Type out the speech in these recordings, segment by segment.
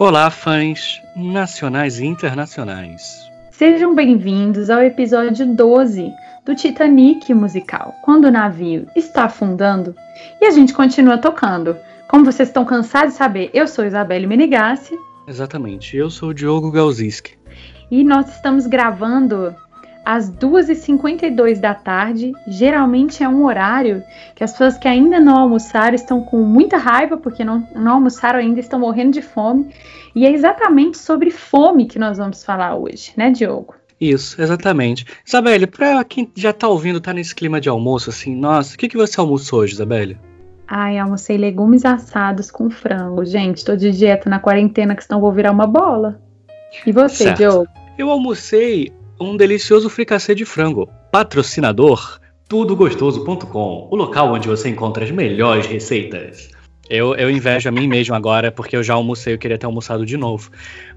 Olá, fãs nacionais e internacionais. Sejam bem-vindos ao episódio 12 do Titanic musical, quando o navio está afundando e a gente continua tocando. Como vocês estão cansados de saber, eu sou Isabelle Menigassi. Exatamente, eu sou o Diogo Galziski. E nós estamos gravando às 2h52 da tarde. Geralmente é um horário que as pessoas que ainda não almoçaram estão com muita raiva porque não, não almoçaram ainda, estão morrendo de fome. E é exatamente sobre fome que nós vamos falar hoje, né, Diogo? Isso, exatamente. Isabelle, pra quem já tá ouvindo, tá nesse clima de almoço, assim, nossa, o que, que você almoçou hoje, Isabelle? Ai, almocei legumes assados com frango. Gente, tô de dieta na quarentena, que senão vou virar uma bola. E você, certo. Diogo? Eu almocei um delicioso fricassê de frango. Patrocinador tudogostoso.com, o local onde você encontra as melhores receitas. Eu, eu invejo a mim mesmo agora, porque eu já almocei, eu queria ter almoçado de novo.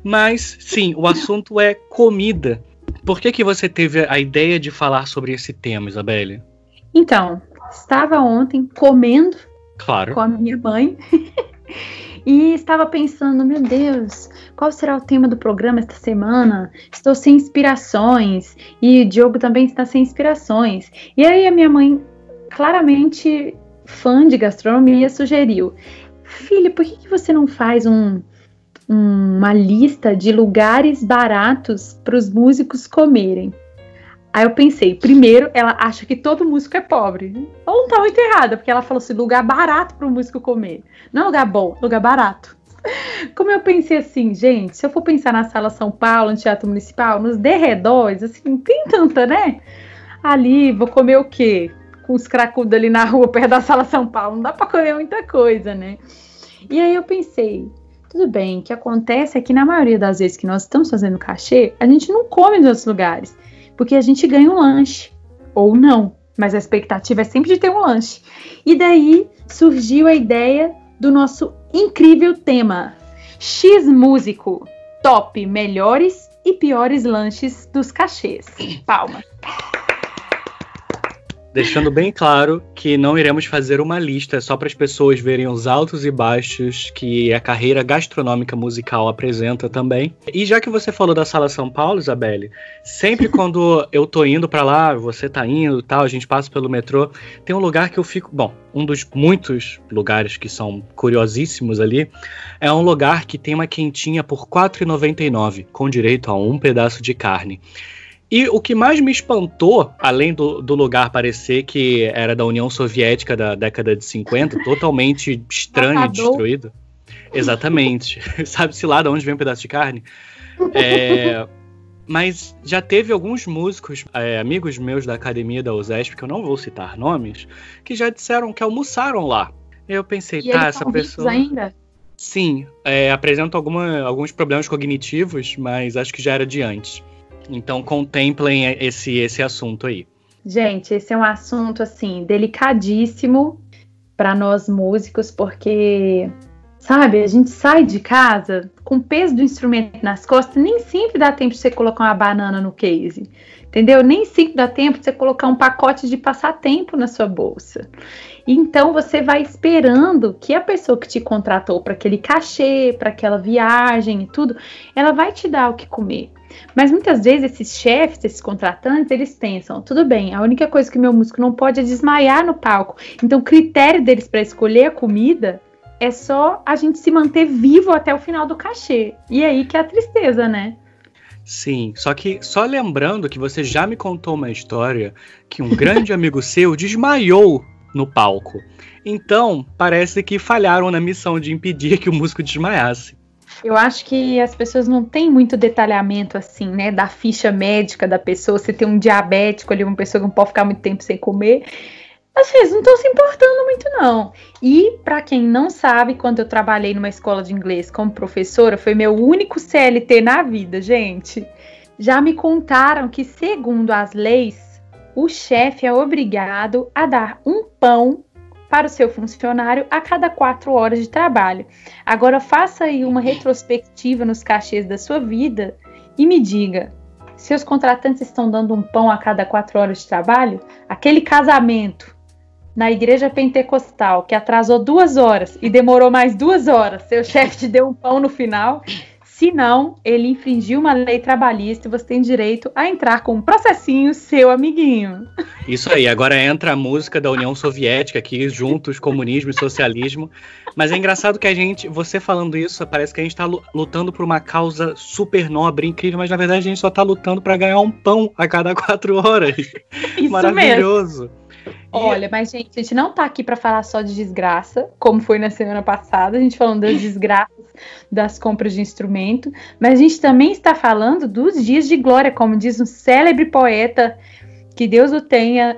Mas, sim, o assunto é comida. Por que, que você teve a ideia de falar sobre esse tema, Isabelle? Então, estava ontem comendo claro. com a minha mãe e estava pensando, meu Deus, qual será o tema do programa esta semana? Estou sem inspirações e o Diogo também está sem inspirações. E aí a minha mãe, claramente fã de gastronomia, sugeriu: Filha, por que, que você não faz um, uma lista de lugares baratos para os músicos comerem? Aí eu pensei, primeiro, ela acha que todo músico é pobre. Ou não tá muito errada, porque ela falou assim: lugar barato para o músico comer. Não lugar bom, lugar barato. Como eu pensei assim, gente, se eu for pensar na Sala São Paulo, no Teatro Municipal, nos derredores, assim, tem tanta, né? Ali, vou comer o quê? Com os cracudos ali na rua, perto da Sala São Paulo, não dá para comer muita coisa, né? E aí eu pensei, tudo bem, o que acontece é que na maioria das vezes que nós estamos fazendo cachê, a gente não come em outros lugares, porque a gente ganha um lanche, ou não, mas a expectativa é sempre de ter um lanche. E daí surgiu a ideia do nosso incrível tema: X Músico, top melhores e piores lanches dos cachês. Palmas deixando bem claro que não iremos fazer uma lista só para as pessoas verem os altos e baixos que a carreira gastronômica musical apresenta também. E já que você falou da Sala São Paulo, Isabelle, sempre quando eu tô indo para lá, você tá indo, tal, a gente passa pelo metrô, tem um lugar que eu fico, bom, um dos muitos lugares que são curiosíssimos ali, é um lugar que tem uma quentinha por R$ 4,99, com direito a um pedaço de carne. E o que mais me espantou, além do, do lugar parecer que era da União Soviética da década de 50, totalmente estranho e destruído. Exatamente. Sabe-se lá de onde vem um pedaço de carne? É, mas já teve alguns músicos, é, amigos meus da academia da USESP, que eu não vou citar nomes, que já disseram que almoçaram lá. Eu pensei, e tá, essa pessoa. ainda? Sim, é, apresenta alguma, alguns problemas cognitivos, mas acho que já era de antes. Então contemplem esse, esse assunto aí. Gente, esse é um assunto assim delicadíssimo para nós músicos, porque sabe, a gente sai de casa com o peso do instrumento nas costas, nem sempre dá tempo de você colocar uma banana no case. Entendeu? Nem sempre dá tempo de você colocar um pacote de passatempo na sua bolsa. Então você vai esperando que a pessoa que te contratou para aquele cachê, para aquela viagem e tudo, ela vai te dar o que comer. Mas muitas vezes esses chefes, esses contratantes, eles pensam: tudo bem, a única coisa que meu músico não pode é desmaiar no palco. Então, o critério deles para escolher a comida é só a gente se manter vivo até o final do cachê. E aí que é a tristeza, né? Sim, só que só lembrando que você já me contou uma história que um grande amigo seu desmaiou no palco. Então, parece que falharam na missão de impedir que o músico desmaiasse. Eu acho que as pessoas não têm muito detalhamento assim, né, da ficha médica da pessoa. Se tem um diabético ali, uma pessoa que não pode ficar muito tempo sem comer. Às vezes não estão se importando muito, não. E, para quem não sabe, quando eu trabalhei numa escola de inglês como professora, foi meu único CLT na vida, gente. Já me contaram que, segundo as leis, o chefe é obrigado a dar um pão para o seu funcionário a cada quatro horas de trabalho. Agora faça aí uma retrospectiva nos cachês da sua vida e me diga: seus contratantes estão dando um pão a cada quatro horas de trabalho? Aquele casamento na igreja pentecostal que atrasou duas horas e demorou mais duas horas, seu chefe te deu um pão no final. Se não, ele infringiu uma lei trabalhista e você tem direito a entrar com um processinho, seu amiguinho. Isso aí, agora entra a música da União Soviética aqui, juntos, comunismo e socialismo. Mas é engraçado que a gente, você falando isso, parece que a gente tá lutando por uma causa super nobre, incrível, mas na verdade a gente só tá lutando para ganhar um pão a cada quatro horas. Isso Maravilhoso. Mesmo. Olha, mas gente, a gente não tá aqui para falar só de desgraça, como foi na semana passada, a gente falando das desgraças das compras de instrumento, mas a gente também está falando dos dias de glória, como diz um célebre poeta, que Deus o tenha,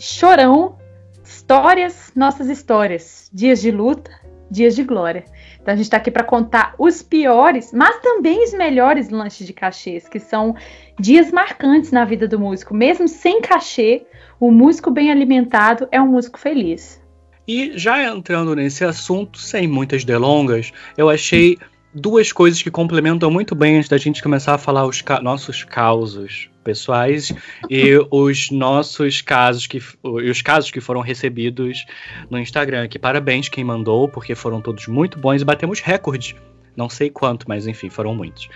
chorão, histórias, nossas histórias, dias de luta, dias de glória. Então a gente está aqui para contar os piores, mas também os melhores lanches de cachês, que são dias marcantes na vida do músico, mesmo sem cachê o músico bem alimentado é um músico feliz. E já entrando nesse assunto, sem muitas delongas, eu achei duas coisas que complementam muito bem antes da gente começar a falar os ca nossos causos pessoais e os nossos casos que os casos que foram recebidos no Instagram. Que parabéns quem mandou, porque foram todos muito bons e batemos recorde. Não sei quanto, mas enfim, foram muitos.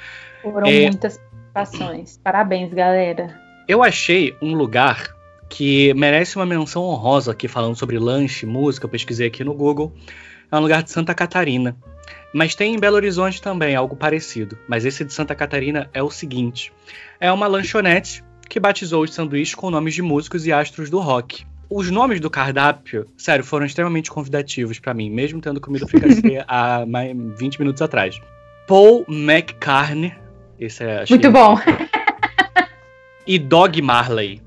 Foram é, muitas participações. Parabéns, galera. Eu achei um lugar que merece uma menção honrosa aqui falando sobre lanche, música, eu pesquisei aqui no Google. É um lugar de Santa Catarina. Mas tem em Belo Horizonte também algo parecido. Mas esse de Santa Catarina é o seguinte: é uma lanchonete que batizou os sanduíches com nomes de músicos e astros do rock. Os nomes do cardápio, sério, foram extremamente convidativos para mim, mesmo tendo comido fricassê há 20 minutos atrás. Paul McCartney, esse é Muito bom. e Dog Marley.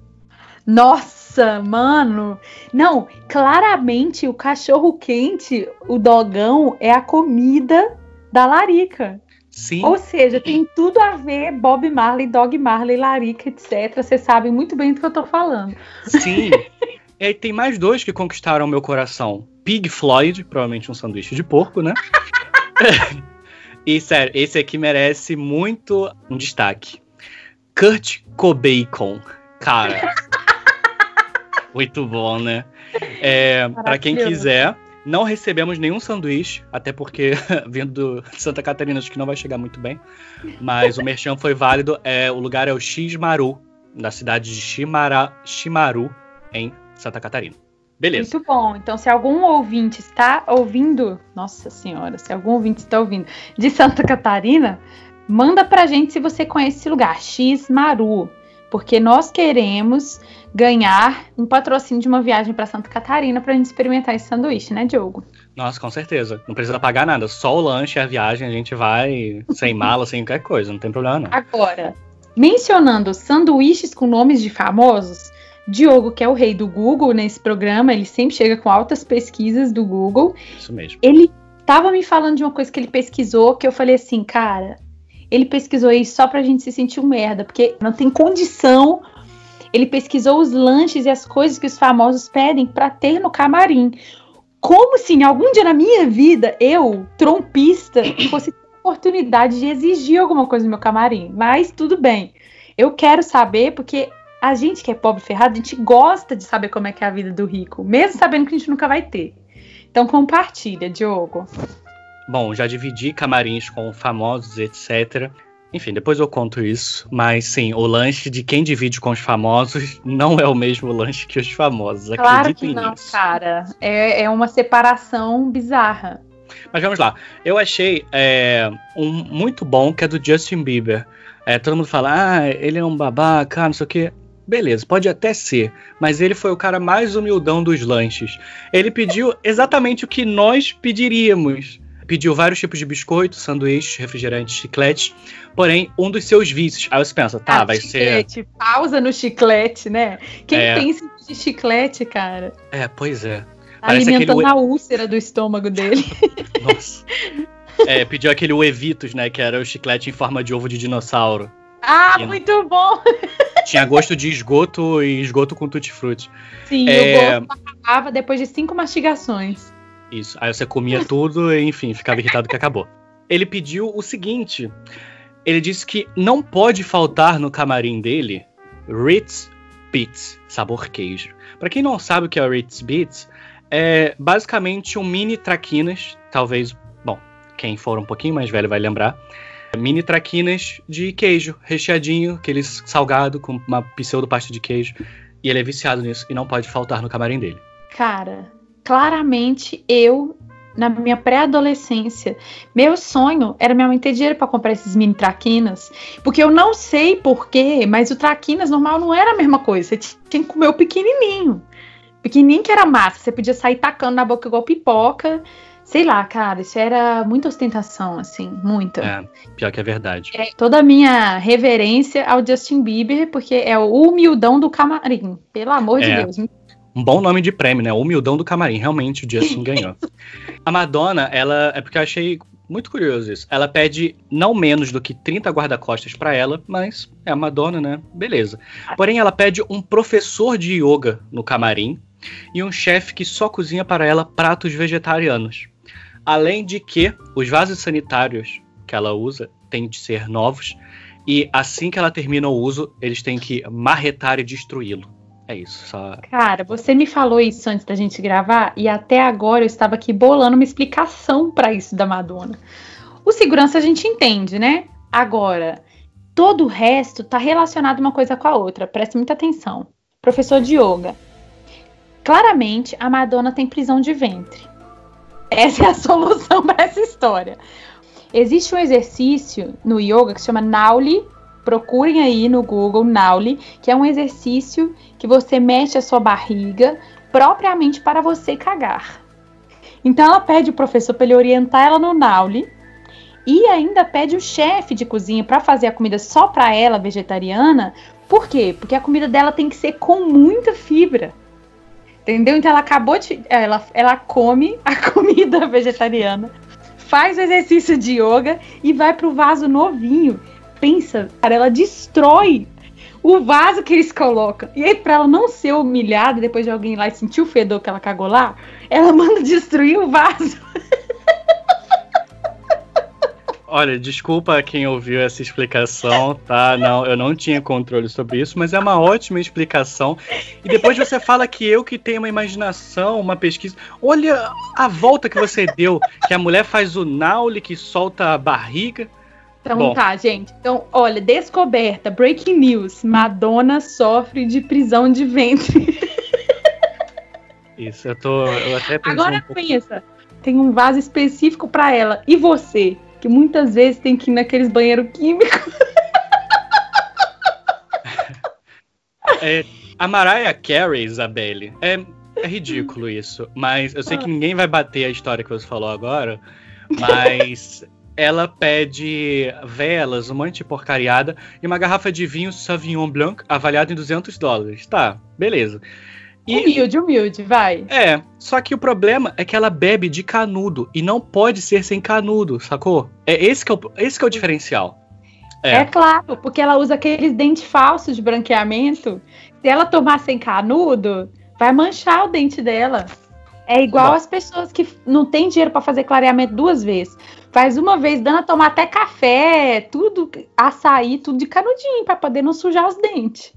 Nossa, mano! Não, claramente o cachorro quente, o dogão, é a comida da larica. Sim. Ou seja, tem tudo a ver Bob Marley, Dog Marley, Larica, etc. Vocês sabem muito bem do que eu tô falando. Sim. e tem mais dois que conquistaram meu coração. Pig Floyd, provavelmente um sanduíche de porco, né? e sério, esse aqui merece muito um destaque. Kurt Cobain. Cara. Muito bom, né? É, para quem quiser, não recebemos nenhum sanduíche, até porque vindo de Santa Catarina acho que não vai chegar muito bem. Mas o merchan foi válido. É, o lugar é o Xmaru, na cidade de Shimara, Shimaru, em Santa Catarina. Beleza. Muito bom. Então, se algum ouvinte está ouvindo, nossa senhora, se algum ouvinte está ouvindo de Santa Catarina, manda pra gente se você conhece esse lugar, Xmaru, porque nós queremos ganhar um patrocínio de uma viagem para Santa Catarina para a gente experimentar esse sanduíche, né, Diogo? Nossa, com certeza. Não precisa pagar nada, só o lanche, a viagem, a gente vai sem mala, sem qualquer coisa, não tem problema não. Agora, mencionando sanduíches com nomes de famosos, Diogo, que é o rei do Google nesse programa, ele sempre chega com altas pesquisas do Google. Isso mesmo. Ele estava me falando de uma coisa que ele pesquisou que eu falei assim, cara, ele pesquisou isso só pra gente se sentir um merda, porque não tem condição ele pesquisou os lanches e as coisas que os famosos pedem para ter no camarim. Como se em algum dia na minha vida eu, trompista, fosse ter oportunidade de exigir alguma coisa no meu camarim. Mas tudo bem. Eu quero saber porque a gente que é pobre ferrado, a gente gosta de saber como é que é a vida do rico, mesmo sabendo que a gente nunca vai ter. Então compartilha, Diogo. Bom, já dividi camarins com famosos, etc. Enfim, depois eu conto isso. Mas sim, o lanche de quem divide com os famosos não é o mesmo lanche que os famosos. Claro que não, nisso. cara. É, é uma separação bizarra. Mas vamos lá. Eu achei é, um muito bom que é do Justin Bieber. É, todo mundo fala, ah, ele é um babaca, não sei o quê. Beleza, pode até ser, mas ele foi o cara mais humildão dos lanches. Ele pediu exatamente o que nós pediríamos pediu vários tipos de biscoitos, sanduíches, refrigerantes, chicletes. Porém, um dos seus vícios. Aí você pensa, tá, ah, vai chiclete, ser. Pausa no chiclete, né? Quem é... tem esse de chiclete, cara? É, pois é. Parece Alimentando aquele... a úlcera do estômago dele. Nossa. É, pediu aquele Evitos, né? Que era o chiclete em forma de ovo de dinossauro. Ah, e muito bom! Tinha gosto de esgoto e esgoto com tutti-frutti. Sim, é... o gosto acabava depois de cinco mastigações. Isso. Aí você comia tudo e, enfim, ficava irritado que acabou. Ele pediu o seguinte: ele disse que não pode faltar no camarim dele Ritz Beats, sabor queijo. Para quem não sabe o que é o Ritz Beats, é basicamente um mini traquinas, talvez, bom, quem for um pouquinho mais velho vai lembrar. Mini traquinas de queijo, recheadinho, aquele salgado com uma pseudo pasta de queijo. E ele é viciado nisso e não pode faltar no camarim dele. Cara, claramente eu na minha pré-adolescência, meu sonho era minha mãe ter dinheiro para comprar esses mini traquinas, porque eu não sei porquê, mas o traquinas normal não era a mesma coisa. Você tinha que comer o pequenininho. Pequenininho que era massa, você podia sair tacando na boca igual pipoca. Sei lá, cara, isso era muita ostentação, assim, muita. É, pior que é verdade. É, toda a minha reverência ao Justin Bieber, porque é o humildão do camarim. Pelo amor é. de Deus. Um bom nome de prêmio, né? Humildão do camarim. Realmente o Justin ganhou. A Madonna, ela. É porque eu achei muito curioso isso. Ela pede não menos do que 30 guarda-costas para ela, mas é a Madonna, né? Beleza. Porém, ela pede um professor de yoga no camarim e um chefe que só cozinha para ela pratos vegetarianos. Além de que os vasos sanitários que ela usa têm de ser novos e assim que ela termina o uso, eles têm que marretar e destruí-lo. É isso, só. Cara, você me falou isso antes da gente gravar e até agora eu estava aqui bolando uma explicação para isso da Madonna. O segurança a gente entende, né? Agora, todo o resto tá relacionado uma coisa com a outra. Preste muita atenção. Professor de yoga. Claramente, a Madonna tem prisão de ventre. Essa é a solução para essa história. Existe um exercício no yoga que se chama Nauli procurem aí no Google Nauli, que é um exercício que você mexe a sua barriga propriamente para você cagar. Então ela pede o professor para ele orientar ela no Nauli e ainda pede o chefe de cozinha para fazer a comida só para ela vegetariana. Por quê? Porque a comida dela tem que ser com muita fibra. Entendeu? Então ela acabou de. Ela, ela come a comida vegetariana, faz o exercício de yoga e vai pro vaso novinho pensa, cara, ela destrói o vaso que eles colocam. E aí, pra ela não ser humilhada depois de alguém lá e sentir o fedor que ela cagou lá, ela manda destruir o vaso. Olha, desculpa quem ouviu essa explicação, tá? Não, eu não tinha controle sobre isso, mas é uma ótima explicação. E depois você fala que eu que tenho uma imaginação, uma pesquisa. Olha a volta que você deu, que a mulher faz o naule que solta a barriga. Então Bom. tá, gente. Então, olha, descoberta, breaking news. Madonna sofre de prisão de ventre. Isso, eu tô. Eu até Agora um pouco... pensa, tem um vaso específico para ela. E você? Que muitas vezes tem que ir naqueles banheiros químicos. É, a Mariah Carey, Isabelle, é, é ridículo isso. Mas eu sei que ninguém vai bater a história que você falou agora. Mas ela pede velas, um monte de porcariada e uma garrafa de vinho Sauvignon Blanc avaliado em 200 dólares. Tá, beleza. E, humilde, humilde, vai. É, só que o problema é que ela bebe de canudo e não pode ser sem canudo, sacou? É esse que é o, esse que é o diferencial. É. é claro, porque ela usa aqueles dentes falsos de branqueamento. Se ela tomar sem canudo, vai manchar o dente dela. É igual as pessoas que não têm dinheiro para fazer clareamento duas vezes. Faz uma vez dando a tomar até café, tudo, açaí, tudo de canudinho, para poder não sujar os dentes.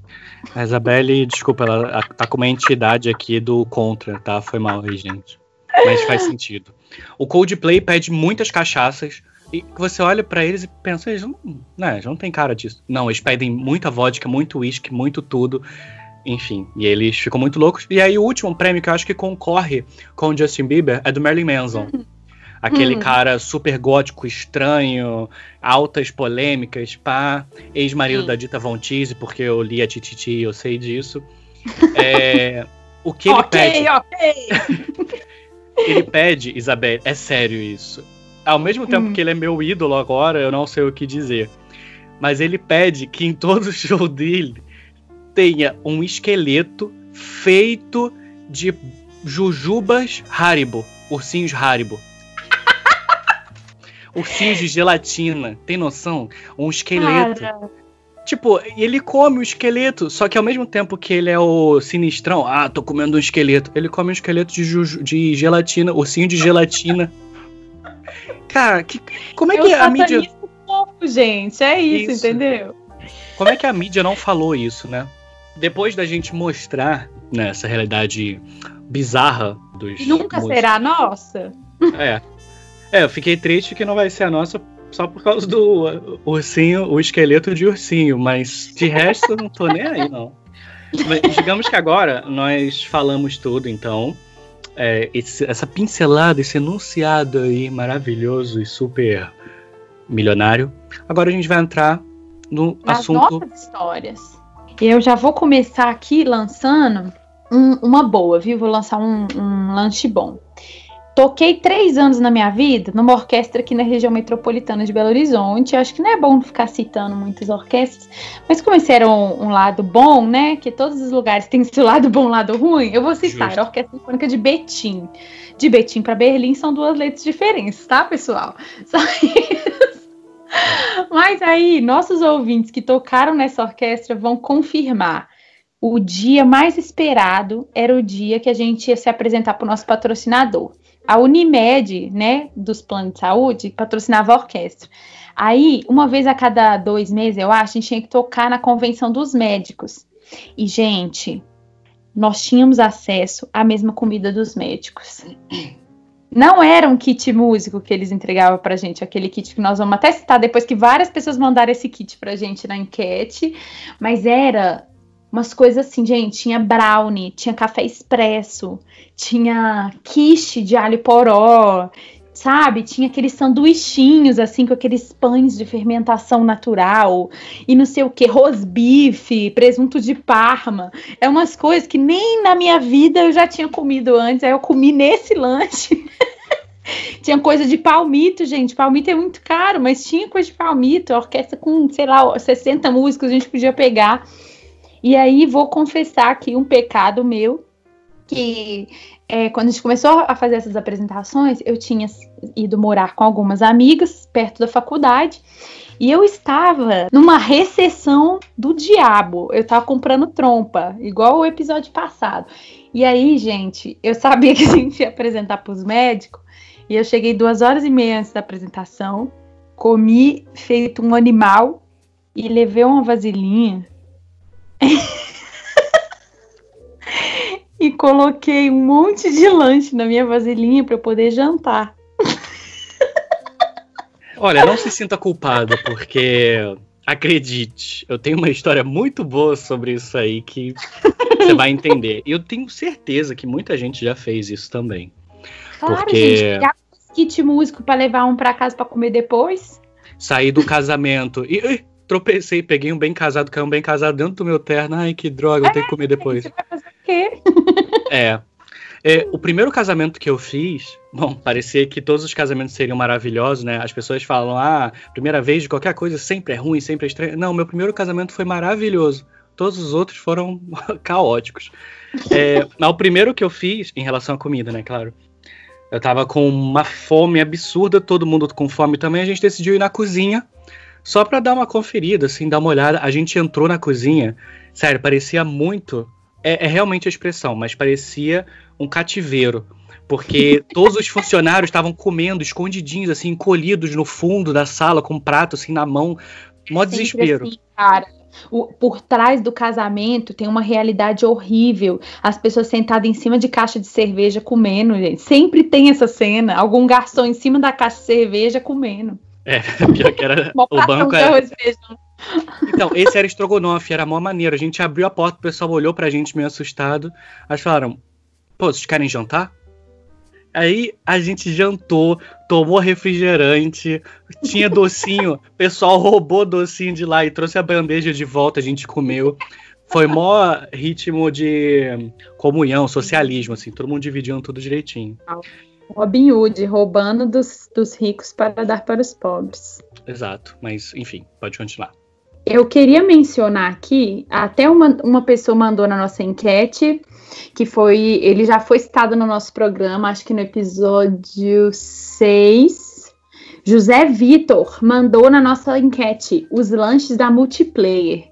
A Isabelle, desculpa, ela tá com uma entidade aqui do contra, tá? Foi mal aí, gente. Mas faz sentido. O Coldplay pede muitas cachaças. E você olha para eles e pensa, eles não, né, não tem cara disso. Não, eles pedem muita vodka, muito uísque, muito tudo. Enfim, e eles ficam muito loucos. E aí o último prêmio que eu acho que concorre com o Justin Bieber é do Marilyn Manson. Aquele hum. cara super gótico, estranho, altas polêmicas, pá, ex-marido da Dita Von Teese, porque eu li a Tititi e eu sei disso. É, o que ele okay, pede. Ok, ele pede, Isabel, é sério isso. Ao mesmo tempo hum. que ele é meu ídolo agora, eu não sei o que dizer. Mas ele pede que em todo show dele tenha um esqueleto feito de jujubas Haribo, ursinhos Haribo ursinhos de gelatina. Tem noção? Um esqueleto. Cara. Tipo, ele come o esqueleto, só que ao mesmo tempo que ele é o sinistrão, ah, tô comendo um esqueleto, ele come um esqueleto de, de gelatina, ursinho de gelatina. Cara, que, como é que a mídia. Fofo, gente, é isso, isso, entendeu? Como é que a mídia não falou isso, né? Depois da gente mostrar né, essa realidade bizarra dos. Nunca músicos, será nossa. É. É, eu fiquei triste que não vai ser a nossa só por causa do ursinho, o esqueleto de ursinho, mas de resto não tô nem aí, não. Mas, digamos que agora nós falamos tudo, então. É, esse, essa pincelada, esse enunciado aí maravilhoso e super milionário. Agora a gente vai entrar no Nas assunto. Nossas histórias. Eu já vou começar aqui lançando um, uma boa, viu? Vou lançar um, um lanche bom. Toquei três anos na minha vida numa orquestra aqui na região metropolitana de Belo Horizonte. Acho que não é bom ficar citando muitas orquestras, mas como esse era um, um lado bom, né? Que todos os lugares têm seu lado bom, lado ruim, eu vou citar Justo. a Orquestra Sinfônica de Betim. De Betim para Berlim são duas letras diferentes, tá, pessoal? Só isso. Mas aí, nossos ouvintes que tocaram nessa orquestra vão confirmar o dia mais esperado era o dia que a gente ia se apresentar para o nosso patrocinador a Unimed, né, dos planos de saúde, patrocinava a orquestra. Aí, uma vez a cada dois meses, eu acho, a gente tinha que tocar na convenção dos médicos. E, gente, nós tínhamos acesso à mesma comida dos médicos. Não era um kit músico que eles entregavam pra gente, aquele kit que nós vamos até citar depois que várias pessoas mandaram esse kit pra gente na enquete, mas era umas coisas assim, gente, tinha brownie, tinha café expresso, tinha quiche de alho poró, sabe? Tinha aqueles sanduichinhos, assim, com aqueles pães de fermentação natural, e não sei o que, rosbife, presunto de parma. É umas coisas que nem na minha vida eu já tinha comido antes, aí eu comi nesse lanche. tinha coisa de palmito, gente. Palmito é muito caro, mas tinha coisa de palmito, orquestra com, sei lá, 60 músicos a gente podia pegar. E aí vou confessar aqui um pecado meu, que é, quando a gente começou a fazer essas apresentações, eu tinha ido morar com algumas amigas perto da faculdade. E eu estava numa recessão do diabo. Eu estava comprando trompa, igual o episódio passado. E aí, gente, eu sabia que a gente ia apresentar para os médicos. E eu cheguei duas horas e meia antes da apresentação, comi feito um animal e levei uma vasilhinha e coloquei um monte de lanche na minha vasilhinha para poder jantar. Olha, não se sinta culpada, porque acredite, eu tenho uma história muito boa sobre isso aí que você vai entender. E eu tenho certeza que muita gente já fez isso também. Claro, porque gente, kit músico para levar um para casa para comer depois. Sair do casamento e tropecei, peguei um bem casado, caiu um bem casado dentro do meu terno. Ai, que droga, eu tenho que comer depois. Você vai fazer quê? É. é. O primeiro casamento que eu fiz, bom, parecia que todos os casamentos seriam maravilhosos, né? As pessoas falam, ah, primeira vez de qualquer coisa sempre é ruim, sempre é estranho. Não, meu primeiro casamento foi maravilhoso. Todos os outros foram caóticos. É, o primeiro que eu fiz, em relação à comida, né, claro. Eu tava com uma fome absurda, todo mundo com fome também. A gente decidiu ir na cozinha só para dar uma conferida, assim, dar uma olhada. A gente entrou na cozinha, sério, parecia muito. É, é realmente a expressão, mas parecia um cativeiro. Porque todos os funcionários estavam comendo escondidinhos, assim, encolhidos no fundo da sala, com um prato, assim, na mão. Mó desespero. Assim, cara. O, por trás do casamento tem uma realidade horrível. As pessoas sentadas em cima de caixa de cerveja comendo, gente. Sempre tem essa cena. Algum garçom em cima da caixa de cerveja comendo. É, pior que era. o banco era. Então, esse era estrogonofe, era mó maneiro. A gente abriu a porta, o pessoal olhou pra gente meio assustado. Aí falaram: pô, vocês querem jantar? Aí a gente jantou, tomou refrigerante, tinha docinho, o pessoal roubou docinho de lá e trouxe a bandeja de volta, a gente comeu. Foi mó ritmo de comunhão, socialismo, assim, todo mundo dividindo tudo direitinho. Robin Hood, roubando dos, dos ricos para dar para os pobres. Exato, mas enfim, pode continuar. Eu queria mencionar aqui, até uma, uma pessoa mandou na nossa enquete, que foi, ele já foi citado no nosso programa, acho que no episódio 6. José Vitor mandou na nossa enquete os lanches da multiplayer.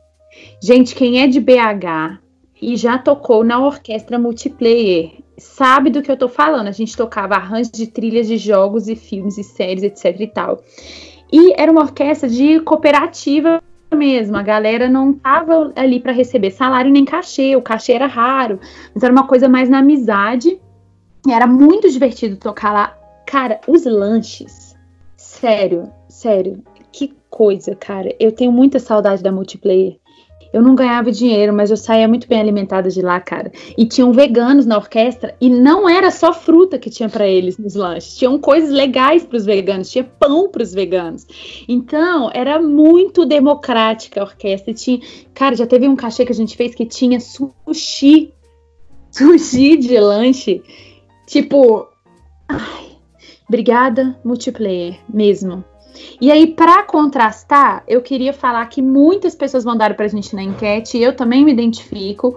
Gente, quem é de BH e já tocou na orquestra multiplayer sabe do que eu tô falando. A gente tocava arranjos de trilhas de jogos e filmes e séries, etc e tal. E era uma orquestra de cooperativa mesmo. A galera não tava ali para receber salário nem cachê. O cachê era raro, mas era uma coisa mais na amizade. E era muito divertido tocar lá. Cara, os lanches. Sério, sério. Que coisa, cara. Eu tenho muita saudade da multiplayer. Eu não ganhava dinheiro, mas eu saía muito bem alimentada de lá, cara. E tinham veganos na orquestra e não era só fruta que tinha para eles nos lanches. Tinham coisas legais para os veganos, tinha pão para os veganos. Então, era muito democrática a orquestra. Tinha, cara, já teve um cachê que a gente fez que tinha sushi. Sushi de lanche. Tipo, ai, obrigada multiplayer mesmo. E aí, para contrastar, eu queria falar que muitas pessoas mandaram para a gente na enquete, e eu também me identifico,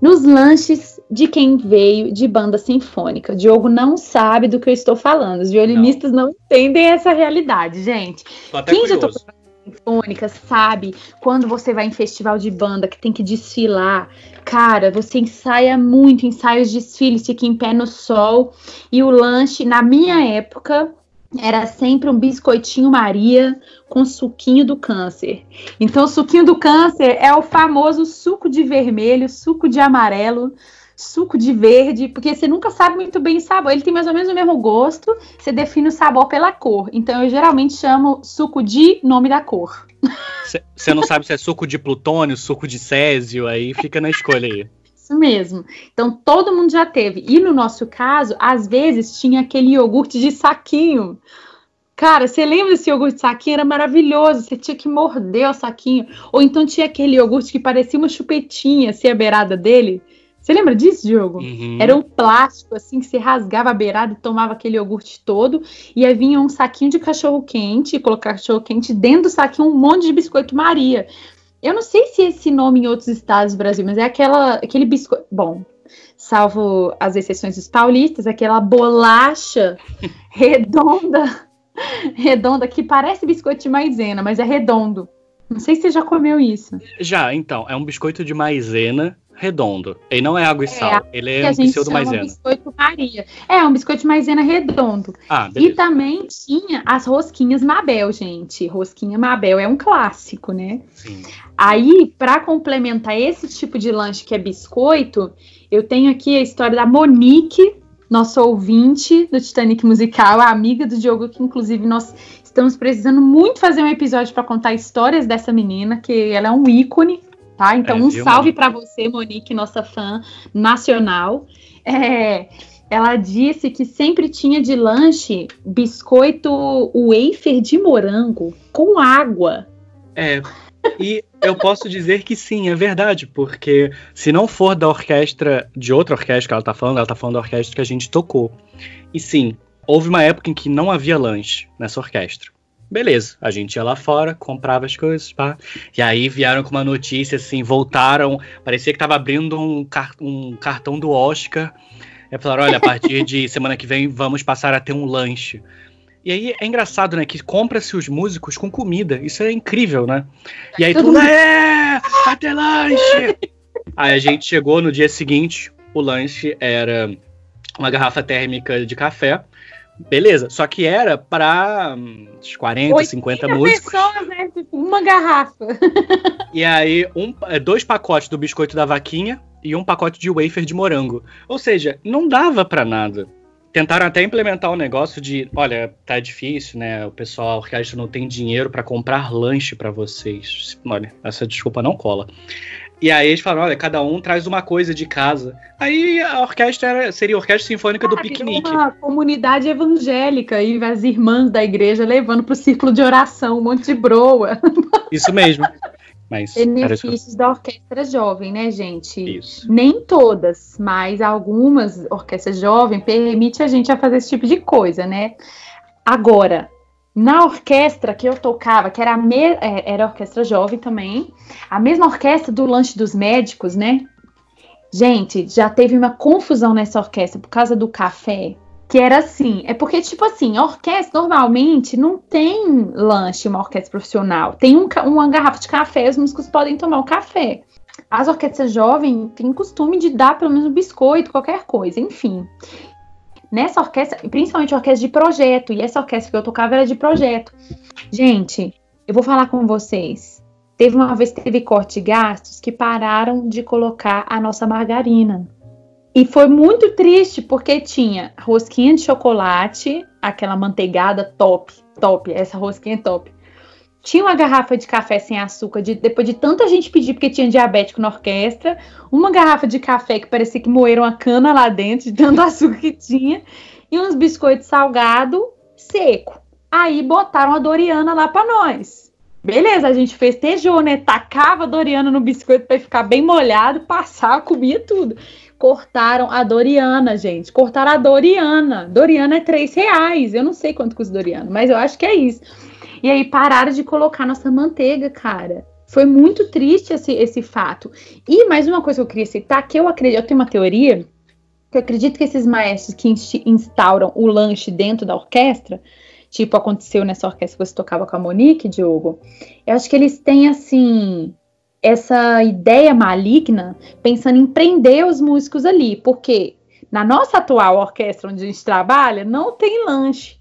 nos lanches de quem veio de banda sinfônica. Diogo não sabe do que eu estou falando. Os violinistas não, não entendem essa realidade, gente. Quem curioso. já tocou sinfônica sabe quando você vai em festival de banda que tem que desfilar. Cara, você ensaia muito, ensaia os desfiles, fica em pé no sol. E o lanche, na minha época, era sempre um biscoitinho Maria com suquinho do câncer. Então, o suquinho do câncer é o famoso suco de vermelho, suco de amarelo, suco de verde, porque você nunca sabe muito bem o sabor. Ele tem mais ou menos o mesmo gosto, você define o sabor pela cor. Então, eu geralmente chamo suco de nome da cor. Você não sabe se é suco de plutônio, suco de césio, aí fica na escolha aí. Isso mesmo. Então todo mundo já teve. E no nosso caso, às vezes tinha aquele iogurte de saquinho. Cara, você lembra desse iogurte de saquinho? Era maravilhoso. Você tinha que morder o saquinho. Ou então tinha aquele iogurte que parecia uma chupetinha, assim, a beirada dele. Você lembra disso, Diogo? Uhum. Era um plástico, assim, que você rasgava a beirada e tomava aquele iogurte todo. E aí vinha um saquinho de cachorro-quente, colocar cachorro-quente dentro do saquinho, um monte de biscoito Maria. Eu não sei se esse nome em outros estados do Brasil, mas é aquela, aquele biscoito. Bom, salvo as exceções dos paulistas, aquela bolacha redonda, redonda que parece biscoito de maisena, mas é redondo. Não sei se você já comeu isso. Já, então, é um biscoito de maisena redondo. Ele não é água e é, sal, ele é um pseudo maisena. biscoito Maria. É, um biscoito de maisena redondo. Ah, beleza. E também tinha as rosquinhas Mabel, gente. Rosquinha Mabel é um clássico, né? Sim. Aí, para complementar esse tipo de lanche que é biscoito, eu tenho aqui a história da Monique, nossa ouvinte do Titanic Musical, a amiga do Diogo, que inclusive nós estamos precisando muito fazer um episódio para contar histórias dessa menina, que ela é um ícone tá? Então, é, um salve para você, Monique, nossa fã nacional. É, ela disse que sempre tinha de lanche biscoito wafer de morango com água. É, e eu posso dizer que sim, é verdade, porque se não for da orquestra, de outra orquestra que ela tá falando, ela tá falando da orquestra que a gente tocou. E sim, houve uma época em que não havia lanche nessa orquestra. Beleza, a gente ia lá fora, comprava as coisas, pá. E aí vieram com uma notícia assim, voltaram, parecia que tava abrindo um, car um cartão do Oscar. E falaram: olha, a partir de semana que vem vamos passar a ter um lanche. E aí é engraçado, né? Que compra-se os músicos com comida. Isso é incrível, né? E aí tudo é! Ter lanche! aí a gente chegou no dia seguinte, o lanche era uma garrafa térmica de café Beleza, só que era para uns 40, 50 músicos. pessoas, né? Tipo, uma garrafa. e aí, um, é, dois pacotes do biscoito da vaquinha e um pacote de wafer de morango. Ou seja, não dava para nada. Tentaram até implementar o um negócio de, olha, tá difícil, né? O pessoal, a orquestra não tem dinheiro para comprar lanche para vocês. Olha, essa desculpa não cola. E aí eles falaram, olha, cada um traz uma coisa de casa. Aí a orquestra era, seria a Orquestra Sinfônica ah, do Piquenique. Uma comunidade evangélica e as irmãs da igreja levando para o círculo de oração um monte de broa. Isso mesmo. Mas Benefícios da orquestra jovem, né, gente? Isso. Nem todas, mas algumas orquestras jovens permite a gente a fazer esse tipo de coisa, né? Agora, na orquestra que eu tocava, que era a me... É, era a orquestra jovem também, a mesma orquestra do lanche dos médicos, né? Gente, já teve uma confusão nessa orquestra por causa do café. Que era assim, é porque, tipo assim, orquestra normalmente não tem lanche, uma orquestra profissional. Tem um, uma garrafa de café, os músicos podem tomar o café. As orquestras jovens têm costume de dar pelo menos um biscoito, qualquer coisa, enfim. Nessa orquestra, principalmente orquestra de projeto, e essa orquestra que eu tocava era de projeto. Gente, eu vou falar com vocês. Teve uma vez teve corte de gastos que pararam de colocar a nossa margarina. E foi muito triste porque tinha rosquinha de chocolate, aquela manteigada top, top, essa rosquinha top. Tinha uma garrafa de café sem açúcar, de, depois de tanta gente pedir porque tinha diabético na orquestra. Uma garrafa de café que parecia que moeram a cana lá dentro, de tanto açúcar que tinha. E uns biscoitos salgado seco. Aí botaram a Doriana lá para nós. Beleza, a gente festejou, né? Tacava a Doriana no biscoito para ficar bem molhado, passava, comia tudo cortaram a Doriana, gente. Cortaram a Doriana. Doriana é três reais. Eu não sei quanto custa Doriana, mas eu acho que é isso. E aí pararam de colocar nossa manteiga, cara. Foi muito triste esse, esse fato. E mais uma coisa que eu queria citar, que eu acredito, eu tenho uma teoria, que eu acredito que esses maestros que instauram o lanche dentro da orquestra, tipo aconteceu nessa orquestra que você tocava com a Monique, Diogo, eu acho que eles têm assim essa ideia maligna pensando em prender os músicos ali, porque na nossa atual orquestra onde a gente trabalha, não tem lanche.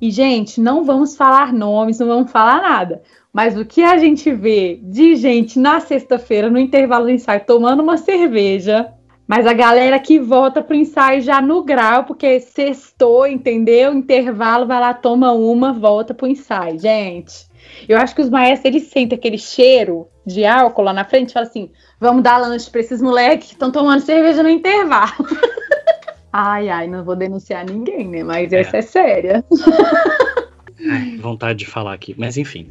E, gente, não vamos falar nomes, não vamos falar nada. Mas o que a gente vê de gente na sexta-feira, no intervalo do ensaio, tomando uma cerveja, mas a galera que volta pro ensaio já no grau, porque sextou, entendeu? Intervalo, vai lá, toma uma, volta pro ensaio. Gente, eu acho que os maestros, eles sentem aquele cheiro de álcool lá na frente e falam assim: vamos dar lanche para esses moleques que estão tomando cerveja no intervalo. ai, ai, não vou denunciar ninguém, né? Mas é. essa é séria. Ai, vontade de falar aqui, mas enfim.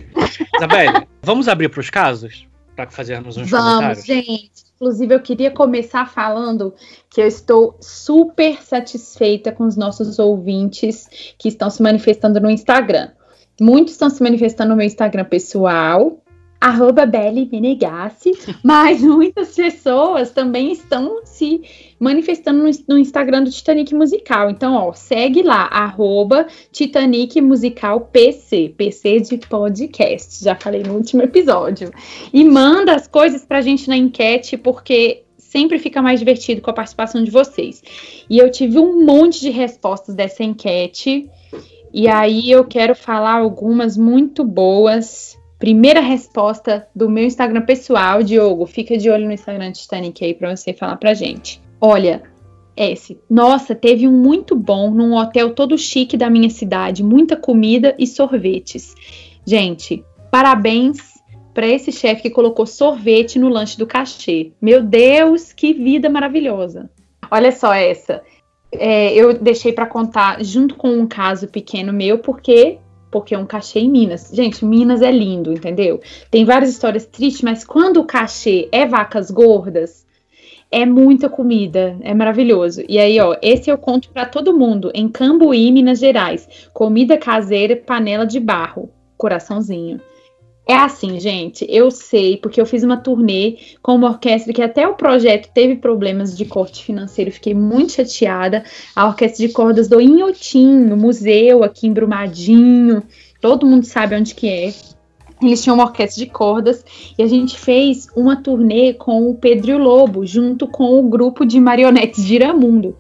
Isabelle, vamos abrir para os casos? Para fazermos uns vamos, comentários? Vamos, gente. Inclusive, eu queria começar falando que eu estou super satisfeita com os nossos ouvintes que estão se manifestando no Instagram. Muitos estão se manifestando no meu Instagram pessoal, arroba mas muitas pessoas também estão se manifestando no, no, Instagram do Titanic Musical. Então, ó, segue lá, arroba Titanic Musical PC, PC de podcast, já falei no último episódio. E manda as coisas pra gente na enquete, porque sempre fica mais divertido com a participação de vocês. E eu tive um monte de respostas dessa enquete, e aí eu quero falar algumas muito boas Primeira resposta do meu Instagram pessoal, Diogo, fica de olho no Instagram Titanic aí para você falar pra gente. Olha, esse. Nossa, teve um muito bom num hotel todo chique da minha cidade, muita comida e sorvetes. Gente, parabéns para esse chefe que colocou sorvete no lanche do cachê. Meu Deus, que vida maravilhosa. Olha só essa. É, eu deixei para contar junto com um caso pequeno meu, porque porque é um cachê em Minas. Gente, Minas é lindo, entendeu? Tem várias histórias tristes, mas quando o cachê é vacas gordas, é muita comida, é maravilhoso. E aí, ó, esse eu conto para todo mundo, em Cambuí, Minas Gerais. Comida caseira, panela de barro, coraçãozinho. É assim, gente, eu sei, porque eu fiz uma turnê com uma orquestra que até o projeto teve problemas de corte financeiro, fiquei muito chateada. A orquestra de cordas do Inhotim, museu aqui em Brumadinho, todo mundo sabe onde que é. Eles tinham uma orquestra de cordas e a gente fez uma turnê com o Pedro e o Lobo, junto com o grupo de marionetes de Iramundo.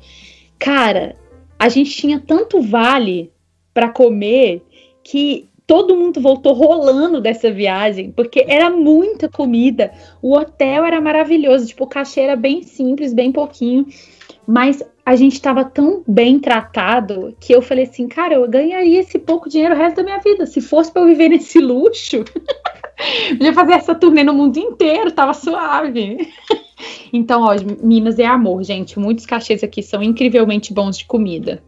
Cara, a gente tinha tanto vale para comer que todo mundo voltou rolando dessa viagem, porque era muita comida. O hotel era maravilhoso, tipo, o cachê era bem simples, bem pouquinho, mas a gente estava tão bem tratado que eu falei assim, cara, eu ganharia esse pouco dinheiro o resto da minha vida. Se fosse para eu viver nesse luxo, podia fazer essa turnê no mundo inteiro, tava suave. então, ó, Minas é amor, gente. Muitos cachês aqui são incrivelmente bons de comida.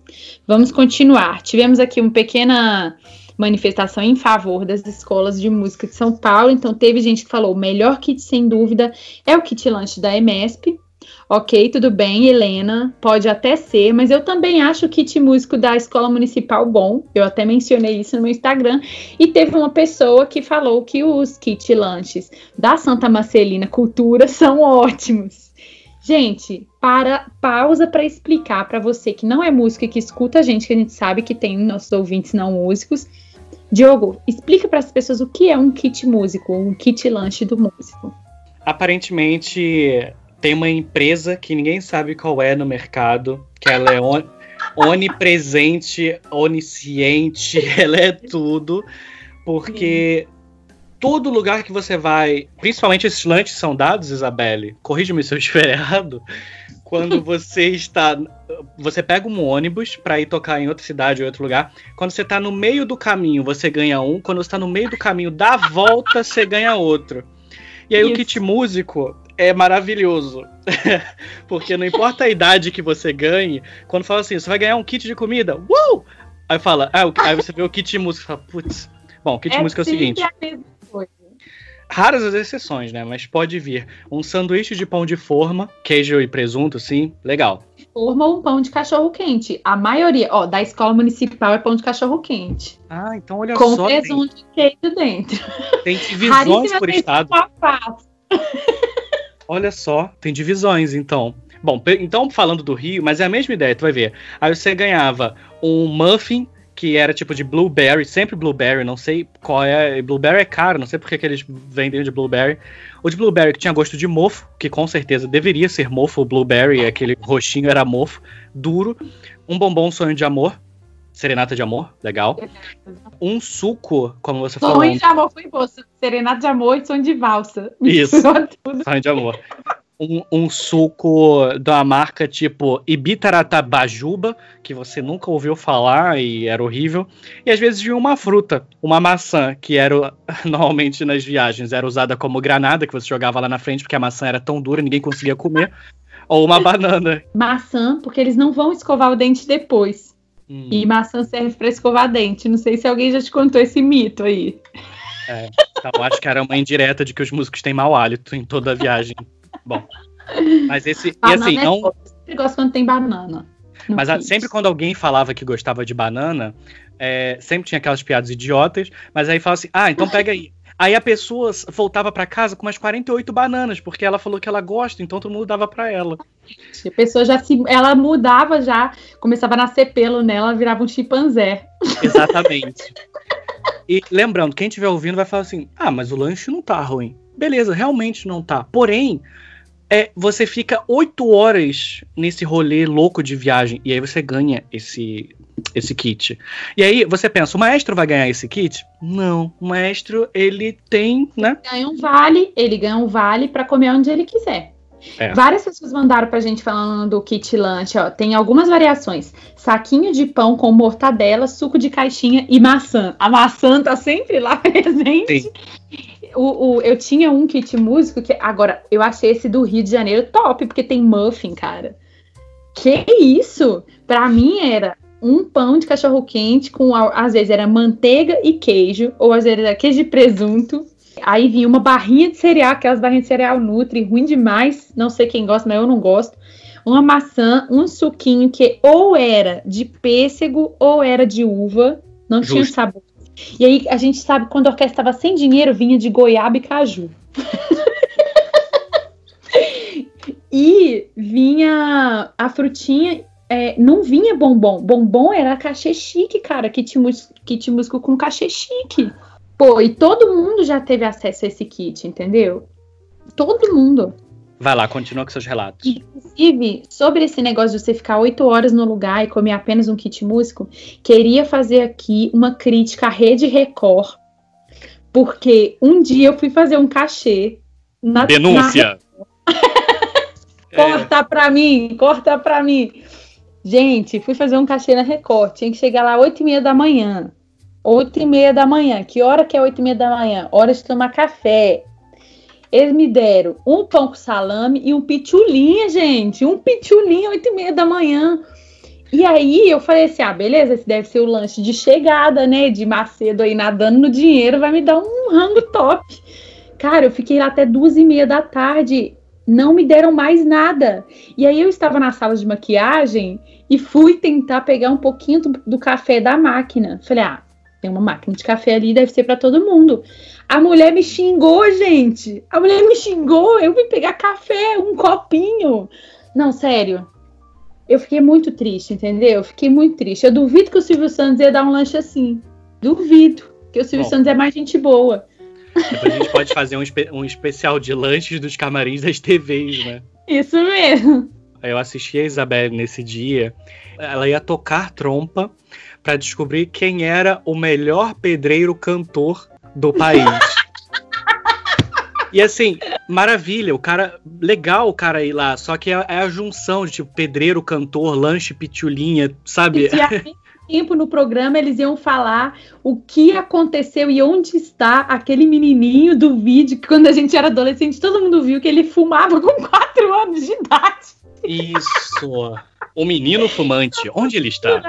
Vamos continuar. Tivemos aqui uma pequena manifestação em favor das escolas de música de São Paulo. Então, teve gente que falou: o melhor kit, sem dúvida, é o kit lanche da EMESP. Ok, tudo bem, Helena, pode até ser, mas eu também acho o kit músico da escola municipal bom. Eu até mencionei isso no meu Instagram. E teve uma pessoa que falou que os kit lanches da Santa Marcelina Cultura são ótimos. Gente, para pausa para explicar para você que não é música e que escuta a gente, que a gente sabe que tem nossos ouvintes não músicos Diogo, explica para as pessoas o que é um kit músico, um kit lanche do músico. Aparentemente tem uma empresa que ninguém sabe qual é no mercado, que ela é on onipresente, onisciente, ela é tudo, porque todo lugar que você vai, principalmente esses lanches são dados, Isabelle, corrija-me se eu estiver errado, quando você está. Você pega um ônibus para ir tocar em outra cidade ou outro lugar. Quando você está no meio do caminho, você ganha um. Quando você está no meio do caminho, dá volta, você ganha outro. E aí Isso. o kit músico é maravilhoso. Porque não importa a idade que você ganhe, quando fala assim, você vai ganhar um kit de comida, uh! Aí fala, ah, aí você vê o kit músico e fala, putz. Bom, o kit é músico é o seguinte. Raras as exceções, né? Mas pode vir um sanduíche de pão de forma, queijo e presunto, sim, legal. Forma ou um pão de cachorro quente. A maioria, ó, da escola municipal é pão de cachorro quente. Ah, então olha com só. Com presunto tem... e queijo dentro. Tem divisões por estado. olha só, tem divisões, então. Bom, então falando do Rio, mas é a mesma ideia, tu vai ver. Aí você ganhava um muffin que era tipo de blueberry, sempre blueberry, não sei qual é. Blueberry é caro, não sei porque que eles vendem de blueberry. O de blueberry que tinha gosto de mofo, que com certeza deveria ser mofo, o blueberry, aquele roxinho era mofo, duro. Um bombom sonho de amor, serenata de amor, legal. Um suco, como você falou. Sonho de amor foi bom, serenata de amor e sonho de valsa. Isso, sonho de amor um, um, suco da marca tipo Ibitaratabajuba, que você nunca ouviu falar e era horrível. E às vezes vinha uma fruta, uma maçã, que era normalmente nas viagens era usada como granada, que você jogava lá na frente porque a maçã era tão dura, ninguém conseguia comer. Ou uma banana. Maçã, porque eles não vão escovar o dente depois. Hum. E maçã serve para escovar dente. Não sei se alguém já te contou esse mito aí. É, então acho que era uma indireta de que os músicos têm mau hálito em toda a viagem. Bom. Mas esse. e assim, é não. Eu sempre gosto quando tem banana. Mas a, sempre quando alguém falava que gostava de banana, é, sempre tinha aquelas piadas idiotas, mas aí fala assim: ah, então pega aí. Aí a pessoa voltava para casa com umas 48 bananas, porque ela falou que ela gosta, então todo mundo dava para ela. A pessoa já se. Ela mudava já, começava a nascer pelo nela, virava um chimpanzé. Exatamente. e lembrando, quem estiver ouvindo vai falar assim: ah, mas o lanche não tá ruim. Beleza, realmente não tá. Porém, é, você fica oito horas nesse rolê louco de viagem e aí você ganha esse esse kit. E aí você pensa, o maestro vai ganhar esse kit? Não, o maestro ele tem, né? Ele ganha um vale, ele ganha um vale para comer onde ele quiser. É. Várias pessoas mandaram pra gente falando do kit lunch, ó. Tem algumas variações. Saquinho de pão com mortadela, suco de caixinha e maçã. A maçã tá sempre lá presente. Sim o, o, eu tinha um kit músico que agora eu achei esse do Rio de Janeiro top, porque tem muffin, cara. Que isso? Pra mim era um pão de cachorro quente com às vezes era manteiga e queijo, ou às vezes era queijo e presunto. Aí vinha uma barrinha de cereal, aquelas barrinhas de cereal Nutri, ruim demais. Não sei quem gosta, mas eu não gosto. Uma maçã, um suquinho que ou era de pêssego ou era de uva, não Justo. tinha sabor e aí a gente sabe quando a orquestra estava sem dinheiro, vinha de goiaba e caju. e vinha a frutinha, é, não vinha bombom. Bombom era cachê chique, cara. Kit, kit músico com cachê chique. Pô, e todo mundo já teve acesso a esse kit, entendeu? Todo mundo. Vai lá, continua com seus relatos. Inclusive, sobre esse negócio de você ficar oito horas no lugar e comer apenas um kit músico, queria fazer aqui uma crítica à Rede Record, porque um dia eu fui fazer um cachê na denúncia. Na... corta é. pra mim, corta pra mim. Gente, fui fazer um cachê na Record, tinha que chegar lá oito e meia da manhã. Oito e meia da manhã. Que hora que é oito e meia da manhã? Hora de tomar café. Eles me deram um pão com salame e um pitulinha, gente. Um pitulinha, oito e meia da manhã. E aí eu falei assim: ah, beleza, esse deve ser o lanche de chegada, né? De Macedo aí nadando no dinheiro, vai me dar um rango top. Cara, eu fiquei lá até duas e meia da tarde. Não me deram mais nada. E aí eu estava na sala de maquiagem e fui tentar pegar um pouquinho do, do café da máquina. Falei, ah, tem uma máquina de café ali, deve ser para todo mundo. A mulher me xingou, gente. A mulher me xingou. Eu vim pegar café, um copinho. Não, sério. Eu fiquei muito triste, entendeu? Eu fiquei muito triste. Eu duvido que o Silvio Santos ia dar um lanche assim. Duvido. Que o Silvio Bom, Santos é mais gente boa. Depois a gente pode fazer um, espe um especial de lanches dos camarins das TVs, né? Isso mesmo. Eu assisti a Isabelle nesse dia. Ela ia tocar trompa para descobrir quem era o melhor pedreiro cantor do país. E assim, maravilha, o cara. Legal o cara ir lá, só que é, é a junção de tipo pedreiro, cantor, lanche, pitulinha, sabe? tempo no programa eles iam falar o que aconteceu e onde está aquele menininho do vídeo que quando a gente era adolescente todo mundo viu que ele fumava com 4 anos de idade. Isso. O menino fumante, onde ele está?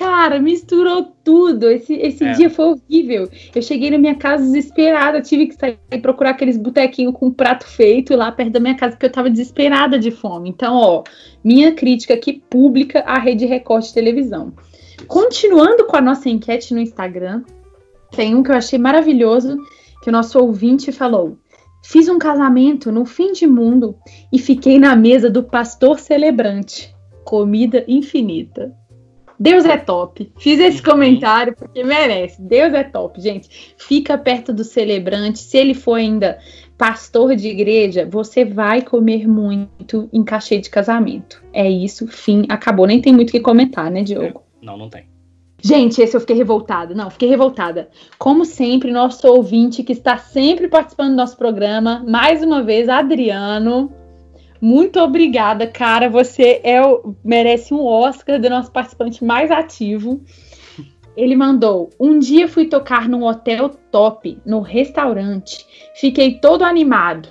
Cara, misturou tudo. Esse, esse é. dia foi horrível. Eu cheguei na minha casa desesperada, tive que sair procurar aqueles botequinhos com prato feito lá perto da minha casa, porque eu tava desesperada de fome. Então, ó, minha crítica aqui pública à Rede Record de televisão. Continuando com a nossa enquete no Instagram, tem um que eu achei maravilhoso, que o nosso ouvinte falou. Fiz um casamento no fim de mundo e fiquei na mesa do pastor celebrante. Comida infinita. Deus é top. Fiz esse uhum. comentário porque merece. Deus é top, gente. Fica perto do celebrante. Se ele for ainda pastor de igreja, você vai comer muito em cachê de casamento. É isso, fim, acabou. Nem tem muito o que comentar, né, Diogo? É, não, não tem. Gente, esse eu fiquei revoltada. Não, fiquei revoltada. Como sempre, nosso ouvinte que está sempre participando do nosso programa, mais uma vez, Adriano. Muito obrigada, cara. Você é o, merece um Oscar do nosso participante mais ativo. Ele mandou: Um dia fui tocar num hotel top, no restaurante. Fiquei todo animado.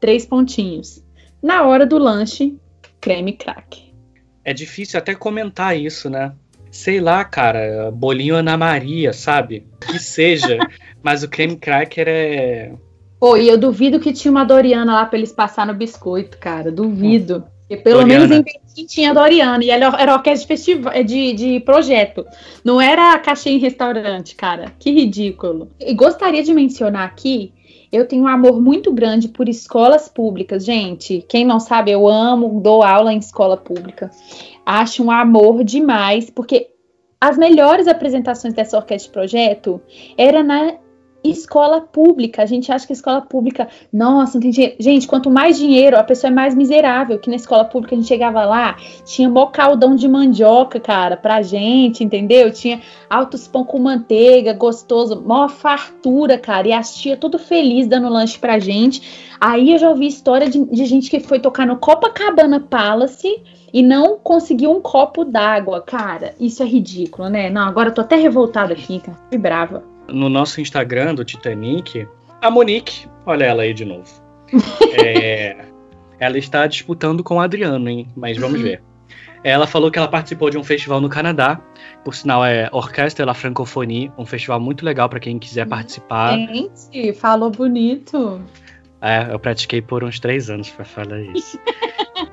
Três pontinhos. Na hora do lanche, creme crack. É difícil até comentar isso, né? sei lá, cara, bolinho Ana Maria, sabe? Que seja. mas o creme cracker é. Pô, e eu duvido que tinha uma Doriana lá pra eles passar no biscoito, cara. Duvido. Hum. pelo Doriana. menos em Betim tinha Doriana. E ela era orquestra de, festival, é de, de projeto. Não era cachê em restaurante, cara. Que ridículo. E gostaria de mencionar aqui eu tenho um amor muito grande por escolas públicas, gente. Quem não sabe, eu amo, dou aula em escola pública acho um amor demais, porque as melhores apresentações dessa orquestra de projeto era na escola pública. A gente acha que a escola pública, nossa, não tem dinheiro. Gente, quanto mais dinheiro, a pessoa é mais miserável. Que na escola pública a gente chegava lá, tinha mó caldão de mandioca, cara, pra gente, entendeu? Tinha altos pão com manteiga, gostoso, mó fartura, cara. E as tia tudo feliz dando lanche pra gente. Aí eu já ouvi história de, de gente que foi tocar no Copacabana Palace e não conseguiu um copo d'água. Cara, isso é ridículo, né? Não, agora eu tô até revoltada aqui, cara. Fui brava. No nosso Instagram do Titanic, a Monique, olha ela aí de novo. é, ela está disputando com o Adriano, hein? Mas vamos ver. Ela falou que ela participou de um festival no Canadá, por sinal é Orquestra La Francophonie, um festival muito legal para quem quiser participar. Gente, falou bonito. É, eu pratiquei por uns três anos para falar isso.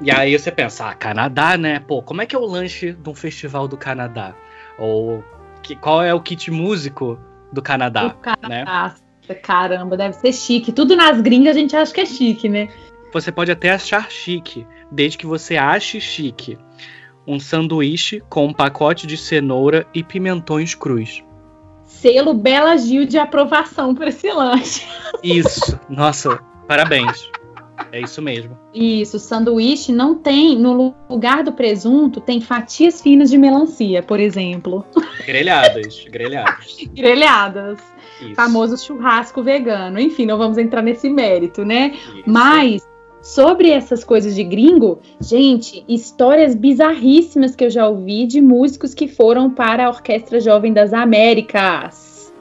E aí você pensa, ah, Canadá, né? Pô, como é que é o lanche de um festival do Canadá? Ou que, qual é o kit músico do Canadá? Do Canadá. Né? Caramba, deve ser chique. Tudo nas gringas a gente acha que é chique, né? Você pode até achar chique, desde que você ache chique. Um sanduíche com um pacote de cenoura e pimentões crus. Selo Bela Gil de aprovação para esse lanche. Isso, nossa, parabéns. É isso mesmo. Isso, sanduíche não tem, no lugar do presunto, tem fatias finas de melancia, por exemplo. Grelhadas, grelhadas. grelhadas. Isso. Famoso churrasco vegano. Enfim, não vamos entrar nesse mérito, né? Isso. Mas sobre essas coisas de gringo, gente, histórias bizarríssimas que eu já ouvi de músicos que foram para a Orquestra Jovem das Américas.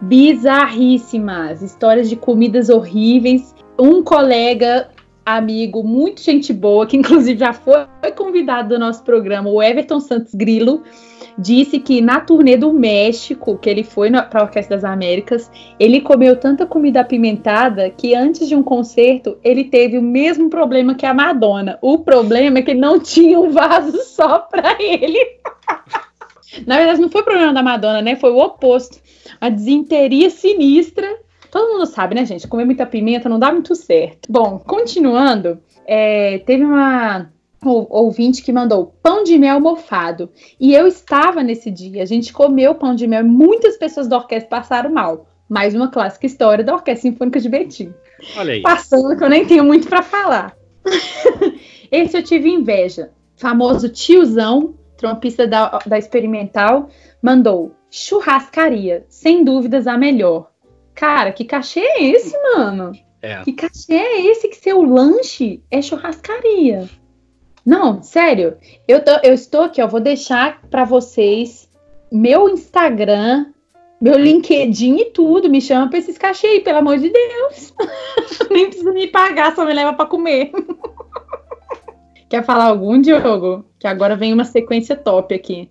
Bizarríssimas, histórias de comidas horríveis um colega, amigo, muito gente boa, que inclusive já foi convidado do nosso programa, o Everton Santos Grilo, disse que na turnê do México, que ele foi para a Orquestra das Américas, ele comeu tanta comida apimentada que antes de um concerto ele teve o mesmo problema que a Madonna. O problema é que não tinha um vaso só para ele. Na verdade, não foi problema da Madonna, né? Foi o oposto. A desinteria sinistra Todo mundo sabe, né, gente? Comer muita pimenta não dá muito certo. Bom, continuando, é, teve uma ouvinte que mandou pão de mel mofado. E eu estava nesse dia. A gente comeu pão de mel e muitas pessoas da orquestra passaram mal. Mais uma clássica história da Orquestra Sinfônica de Betim. Olha aí. Passando que eu nem tenho muito para falar. Esse eu tive inveja. Famoso tiozão, trompista da, da Experimental, mandou churrascaria, sem dúvidas a melhor Cara, que cachê é esse, mano? É. Que cachê é esse que seu lanche é churrascaria? Não, sério. Eu, tô, eu estou aqui, ó. Vou deixar para vocês meu Instagram, meu LinkedIn e tudo. Me chama pra esses cachê aí, pelo amor de Deus. Nem precisa me pagar, só me leva para comer. Quer falar algum, Diogo? Que agora vem uma sequência top aqui.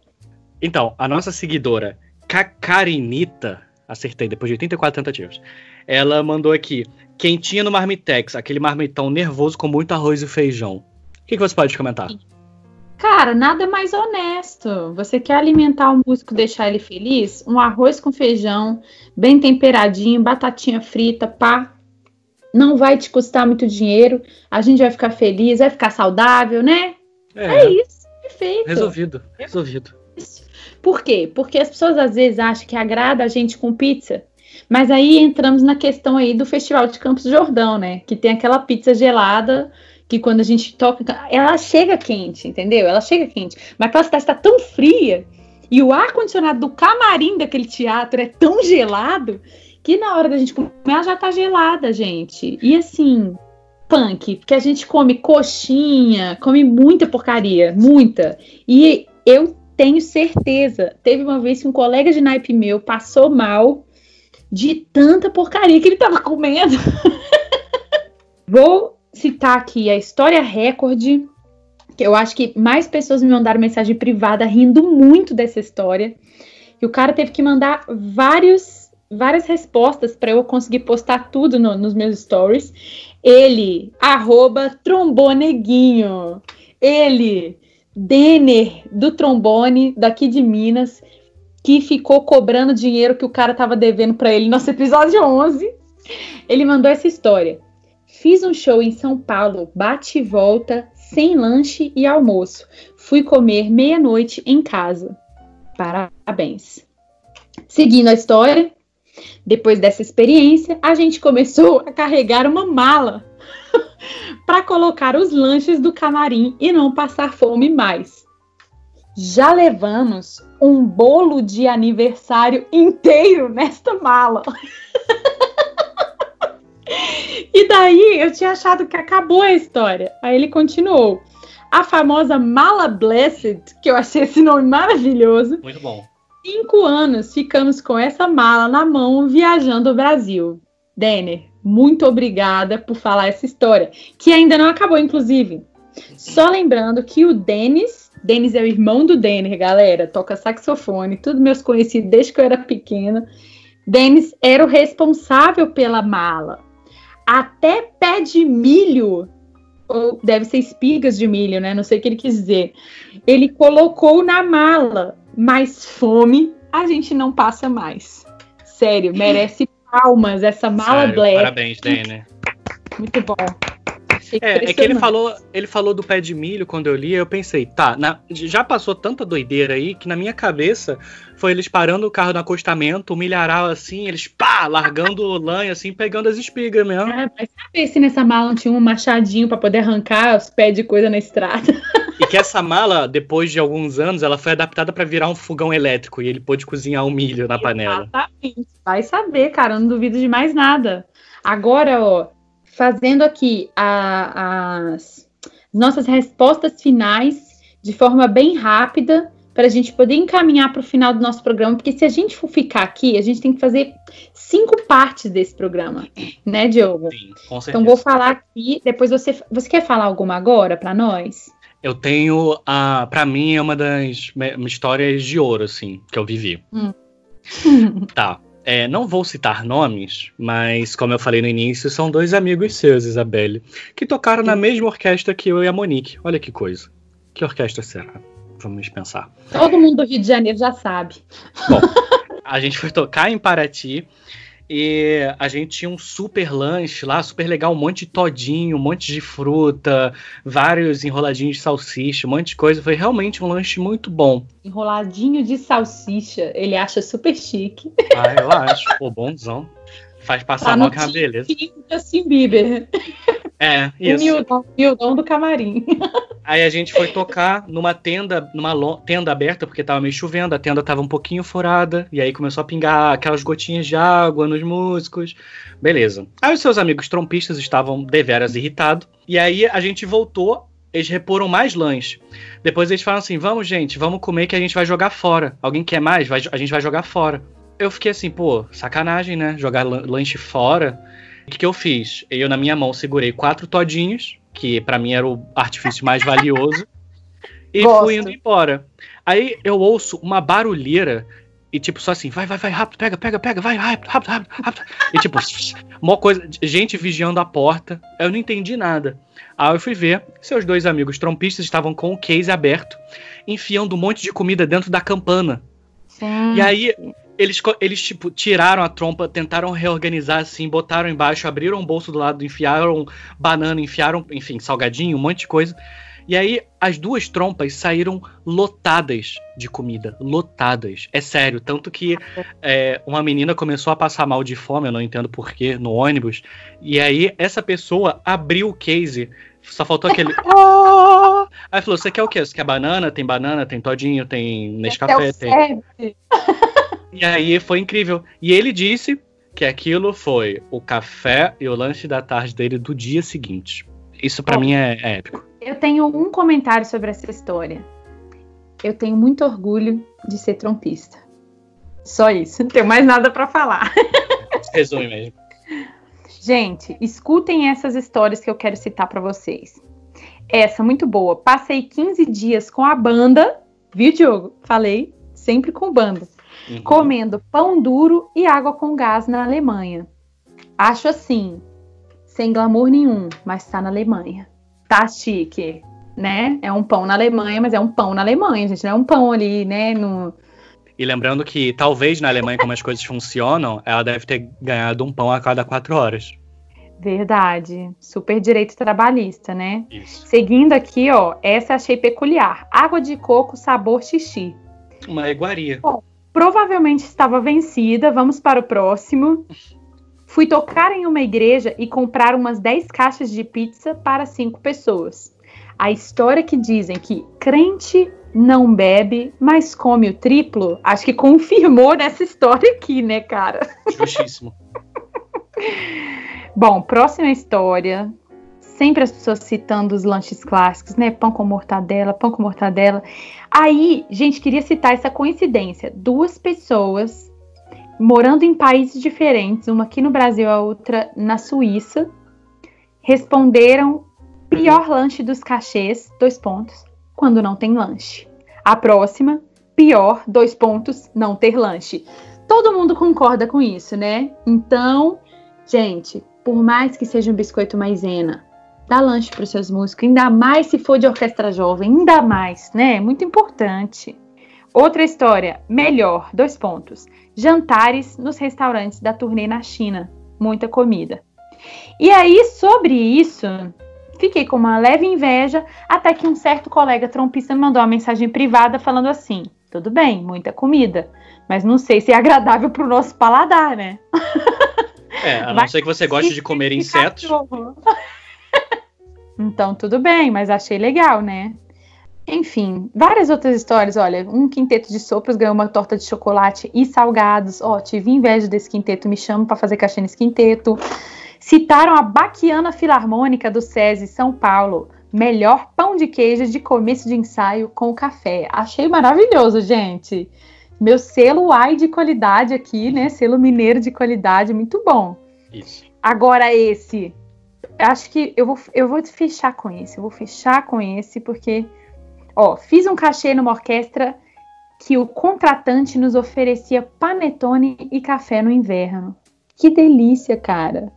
Então, a nossa seguidora, Cacarinita, acertei depois de 84 tentativas. Ela mandou aqui: quentinha no marmitex, aquele marmitão nervoso com muito arroz e feijão. O que, que você pode comentar? Cara, nada mais honesto. Você quer alimentar o músico, deixar ele feliz? Um arroz com feijão, bem temperadinho, batatinha frita, pá. Não vai te custar muito dinheiro. A gente vai ficar feliz, vai ficar saudável, né? É, É isso, perfeito. resolvido, resolvido. Por quê? Porque as pessoas às vezes acham que agrada a gente com pizza. Mas aí entramos na questão aí do Festival de Campos do Jordão, né? Que tem aquela pizza gelada que quando a gente toca, ela chega quente, entendeu? Ela chega quente. Mas aquela cidade está tão fria e o ar condicionado do camarim daquele teatro é tão gelado que na hora da gente comer ela já tá gelada, gente. E assim, punk, porque a gente come coxinha, come muita porcaria, muita. E eu tenho certeza, teve uma vez que um colega de naipe meu passou mal de tanta porcaria que ele tava comendo. Vou citar aqui a história recorde, que eu acho que mais pessoas me mandaram mensagem privada rindo muito dessa história. E o cara teve que mandar vários, várias respostas para eu conseguir postar tudo no, nos meus stories. Ele, arroba tromboneguinho. Ele, Denner, do trombone, daqui de Minas, que ficou cobrando dinheiro que o cara tava devendo para ele no nosso episódio 11. Ele mandou essa história. Fiz um show em São Paulo, bate e volta, sem lanche e almoço. Fui comer meia-noite em casa. Parabéns. Seguindo a história, depois dessa experiência, a gente começou a carregar uma mala para colocar os lanches do camarim e não passar fome mais. Já levamos um bolo de aniversário inteiro nesta mala. E daí eu tinha achado que acabou a história. Aí ele continuou. A famosa Mala Blessed, que eu achei esse nome maravilhoso. Muito bom. Cinco anos ficamos com essa mala na mão viajando o Brasil. Denner, muito obrigada por falar essa história, que ainda não acabou, inclusive. Só lembrando que o Denis, Denis é o irmão do Denner, galera, toca saxofone, tudo meus conhecidos desde que eu era pequena. Denis era o responsável pela mala até pé de milho, ou deve ser espigas de milho, né? Não sei o que ele quis dizer. Ele colocou na mala, mas fome a gente não passa mais. Sério, merece palmas essa mala Sério, black. Parabéns, Denner. Muito bom. Achei É, é que ele falou, ele falou do pé de milho quando eu li, eu pensei, tá, na- já passou tanta doideira aí que na minha cabeça foi eles parando o carro no acostamento, o milharal assim, eles pá, largando o lã assim, pegando as espigas mesmo. Ah, vai saber se nessa mala não tinha um machadinho pra poder arrancar os pés de coisa na estrada. E que essa mala, depois de alguns anos, ela foi adaptada pra virar um fogão elétrico e ele pôde cozinhar o milho na panela. Exatamente. Vai saber, cara, eu não duvido de mais nada. Agora, ó, fazendo aqui a- as nossas respostas finais de forma bem rápida, para a gente poder encaminhar para o final do nosso programa, porque se a gente for ficar aqui, a gente tem que fazer cinco partes desse programa, né, Diogo? Sim, com certeza. Então vou falar aqui, depois você você quer falar alguma agora para nós? Eu tenho, a, para mim, é uma das histórias de ouro, assim, que eu vivi. Tá. É, não vou citar nomes, mas como eu falei no início, são dois amigos seus, Isabelle, que tocaram na mesma orquestra que eu e a Monique. Olha que coisa. Que orquestra será? Vamos pensar. Todo mundo do Rio de Janeiro já sabe. Bom, a gente foi tocar em Paraty e a gente tinha um super lanche lá, super legal, um monte de todinho, um monte de fruta, vários enroladinhos de salsicha, um monte de coisa. Foi realmente um lanche muito bom. Enroladinho de salsicha, ele acha super chique. Ah, eu acho. Pô, bonzão. Faz passar Tá mal que é uma beleza. Justin Bieber. É, isso. miudão do camarim. Aí a gente foi tocar numa tenda, numa tenda aberta, porque tava meio chovendo, a tenda tava um pouquinho furada, e aí começou a pingar aquelas gotinhas de água nos músicos. Beleza. Aí os seus amigos trompistas estavam deveras irritados, e aí a gente voltou, eles reporam mais lãs. Depois eles falaram assim: vamos, gente, vamos comer que a gente vai jogar fora. Alguém quer mais? Vai, a gente vai jogar fora. Eu fiquei assim, pô, sacanagem, né? Jogar lanche fora. O que, que eu fiz? Eu, na minha mão, segurei quatro todinhos que para mim era o artifício mais valioso, e Gosto. fui indo embora. Aí eu ouço uma barulheira e tipo só assim, vai, vai, vai, rápido, pega, pega, pega, vai, rápido, rápido, rápido, rápido. E tipo, uma coisa, gente vigiando a porta. Eu não entendi nada. Aí eu fui ver, seus dois amigos trompistas estavam com o case aberto, enfiando um monte de comida dentro da campana. Sim. E aí eles, eles, tipo, tiraram a trompa, tentaram reorganizar assim, botaram embaixo, abriram o bolso do lado, enfiaram banana, enfiaram, enfim, salgadinho, um monte de coisa. E aí as duas trompas saíram lotadas de comida. Lotadas. É sério. Tanto que é, uma menina começou a passar mal de fome, eu não entendo porquê, no ônibus. E aí essa pessoa abriu o case. Só faltou aquele. Aí falou: Você quer o quê? Você quer banana? Tem banana, tem todinho, tem Nescafé, tem. E aí foi incrível. E ele disse que aquilo foi o café e o lanche da tarde dele do dia seguinte. Isso para mim é, é épico. Eu tenho um comentário sobre essa história. Eu tenho muito orgulho de ser trompista. Só isso, não tenho mais nada para falar. Resume mesmo. Gente, escutem essas histórias que eu quero citar para vocês. Essa muito boa. Passei 15 dias com a banda, viu, Diogo? Falei, sempre com banda uhum. comendo pão duro e água com gás na Alemanha. Acho assim, sem glamour nenhum, mas tá na Alemanha. Tá chique, né? É um pão na Alemanha, mas é um pão na Alemanha, gente. Não é um pão ali, né? No... E lembrando que talvez na Alemanha, como as coisas funcionam, ela deve ter ganhado um pão a cada quatro horas. Verdade. Super direito trabalhista, né? Isso. Seguindo aqui, ó, essa achei peculiar. Água de coco sabor xixi. Uma iguaria. Bom, provavelmente estava vencida. Vamos para o próximo. Fui tocar em uma igreja e comprar umas 10 caixas de pizza para cinco pessoas. A história que dizem que crente não bebe, mas come o triplo, acho que confirmou nessa história aqui, né, cara? Justíssimo. Bom, próxima história sempre as pessoas citando os lanches clássicos, né? Pão com mortadela, pão com mortadela. Aí, gente, queria citar essa coincidência. Duas pessoas morando em países diferentes, uma aqui no Brasil, a outra na Suíça, responderam pior lanche dos cachês, dois pontos, quando não tem lanche. A próxima, pior, dois pontos, não ter lanche. Todo mundo concorda com isso, né? Então, gente, por mais que seja um biscoito maisena, dá lanche para os seus músicos, ainda mais se for de orquestra jovem, ainda mais, né? Muito importante. Outra história, melhor, dois pontos. Jantares nos restaurantes da turnê na China, muita comida. E aí, sobre isso, fiquei com uma leve inveja, até que um certo colega trompista me mandou uma mensagem privada falando assim: tudo bem, muita comida, mas não sei se é agradável para o nosso paladar, né? É, a não ser que você goste de comer insetos. Então, tudo bem, mas achei legal, né? Enfim, várias outras histórias. Olha, um quinteto de sopas ganhou uma torta de chocolate e salgados. Ó, oh, tive inveja desse quinteto, me chamo para fazer cachê nesse quinteto. Citaram a Baquiana Filarmônica do SESI São Paulo. Melhor pão de queijo de começo de ensaio com café. Achei maravilhoso, gente. Meu selo AI de qualidade aqui, né? Selo mineiro de qualidade, muito bom. Isso. Agora esse, acho que eu vou, eu vou fechar com esse. Eu vou fechar com esse, porque, ó, fiz um cachê numa orquestra que o contratante nos oferecia panetone e café no inverno. Que delícia, cara.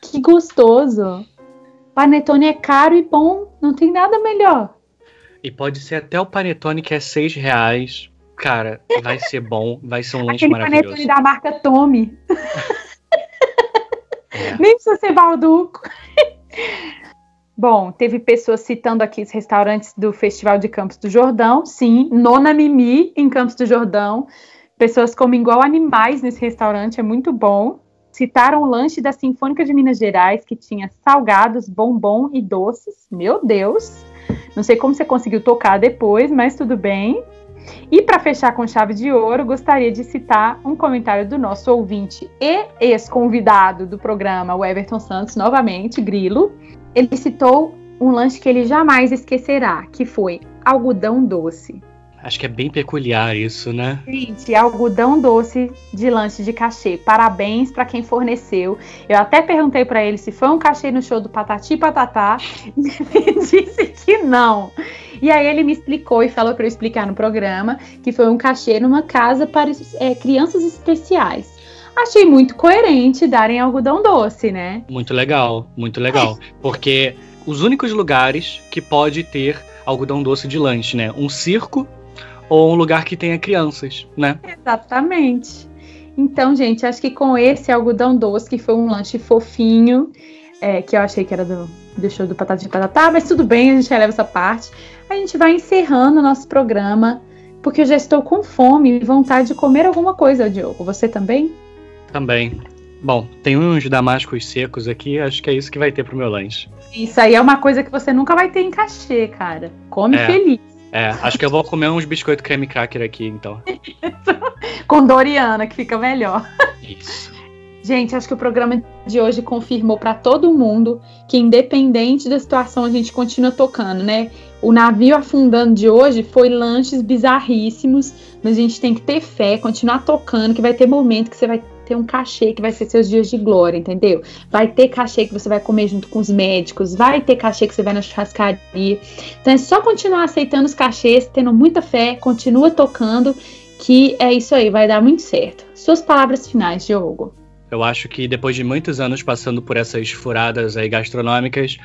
Que gostoso. Panetone é caro e bom, não tem nada melhor. E pode ser até o panetone que é seis reais. Cara, vai ser bom, vai ser um lanche Aquele maravilhoso. panetone da marca Tommy. É. Nem precisa ser balduco. Bom, teve pessoas citando aqui os restaurantes do Festival de Campos do Jordão. Sim, Nona Mimi em Campos do Jordão. Pessoas comem igual animais nesse restaurante, é muito bom. Citaram o lanche da Sinfônica de Minas Gerais, que tinha salgados, bombom e doces. Meu Deus! Não sei como você conseguiu tocar depois, mas tudo bem. E para fechar com chave de ouro, gostaria de citar um comentário do nosso ouvinte e ex-convidado do programa, o Everton Santos, novamente, Grilo. Ele citou um lanche que ele jamais esquecerá, que foi algodão doce. Acho que é bem peculiar isso, né? Gente, algodão doce de lanche de cachê. Parabéns para quem forneceu. Eu até perguntei para ele se foi um cachê no show do Patati Patatá. Ele disse que não. E aí ele me explicou e falou para eu explicar no programa que foi um cachê numa casa para é, crianças especiais. Achei muito coerente darem algodão doce, né? Muito legal, muito legal. Porque os únicos lugares que pode ter algodão doce de lanche, né? Um circo ou um lugar que tenha crianças, né? Exatamente. Então, gente, acho que com esse algodão doce, que foi um lanche fofinho, é, que eu achei que era do, do show do Patata de Patatá, mas tudo bem, a gente releva essa parte. A gente vai encerrando o nosso programa, porque eu já estou com fome e vontade de comer alguma coisa, Diogo. Você também? Também. Bom, tem uns damascos secos aqui, acho que é isso que vai ter pro meu lanche. Isso aí é uma coisa que você nunca vai ter em cachê, cara. Come é. feliz. É, acho que eu vou comer uns biscoitos creme cracker aqui, então. Com Doriana, que fica melhor. Isso. Gente, acho que o programa de hoje confirmou para todo mundo que, independente da situação, a gente continua tocando, né? O navio afundando de hoje foi lanches bizarríssimos, mas a gente tem que ter fé, continuar tocando, que vai ter momento que você vai ter um cachê que vai ser seus dias de glória, entendeu? Vai ter cachê que você vai comer junto com os médicos, vai ter cachê que você vai na churrascaria. Então é só continuar aceitando os cachês, tendo muita fé, continua tocando, que é isso aí, vai dar muito certo. Suas palavras finais, Diogo. Eu acho que depois de muitos anos passando por essas furadas aí gastronômicas,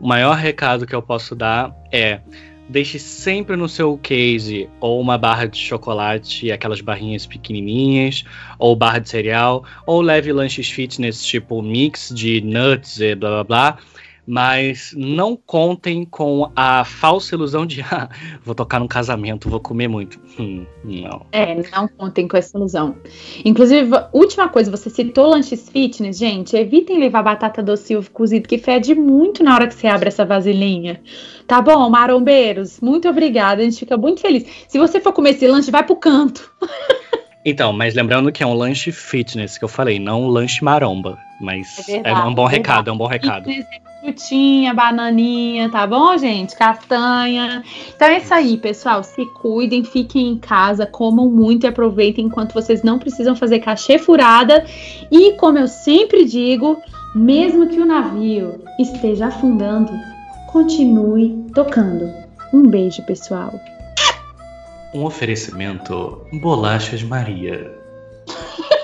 o maior recado que eu posso dar é deixe sempre no seu case ou uma barra de chocolate, aquelas barrinhas pequenininhas, ou barra de cereal, ou leve lanches fitness tipo mix de nuts e blá blá blá mas não contem com a falsa ilusão de ah, vou tocar num casamento, vou comer muito. Hum, não. É, não contem com essa ilusão. Inclusive, última coisa, você citou lanches fitness, gente, evitem levar batata doce ovo cozido, que fede muito na hora que você abre essa vasilhinha. Tá bom, marombeiros? Muito obrigada, a gente fica muito feliz. Se você for comer esse lanche, vai pro canto. Então, mas lembrando que é um lanche fitness que eu falei, não um lanche maromba. Mas é, verdade, é um bom é recado, é um bom recado. Fitness frutinha, bananinha, tá bom, gente? Castanha. Então é isso aí, pessoal. Se cuidem, fiquem em casa, comam muito e aproveitem enquanto vocês não precisam fazer cachê furada. E como eu sempre digo, mesmo que o navio esteja afundando, continue tocando. Um beijo, pessoal. Um oferecimento Bolachas Maria.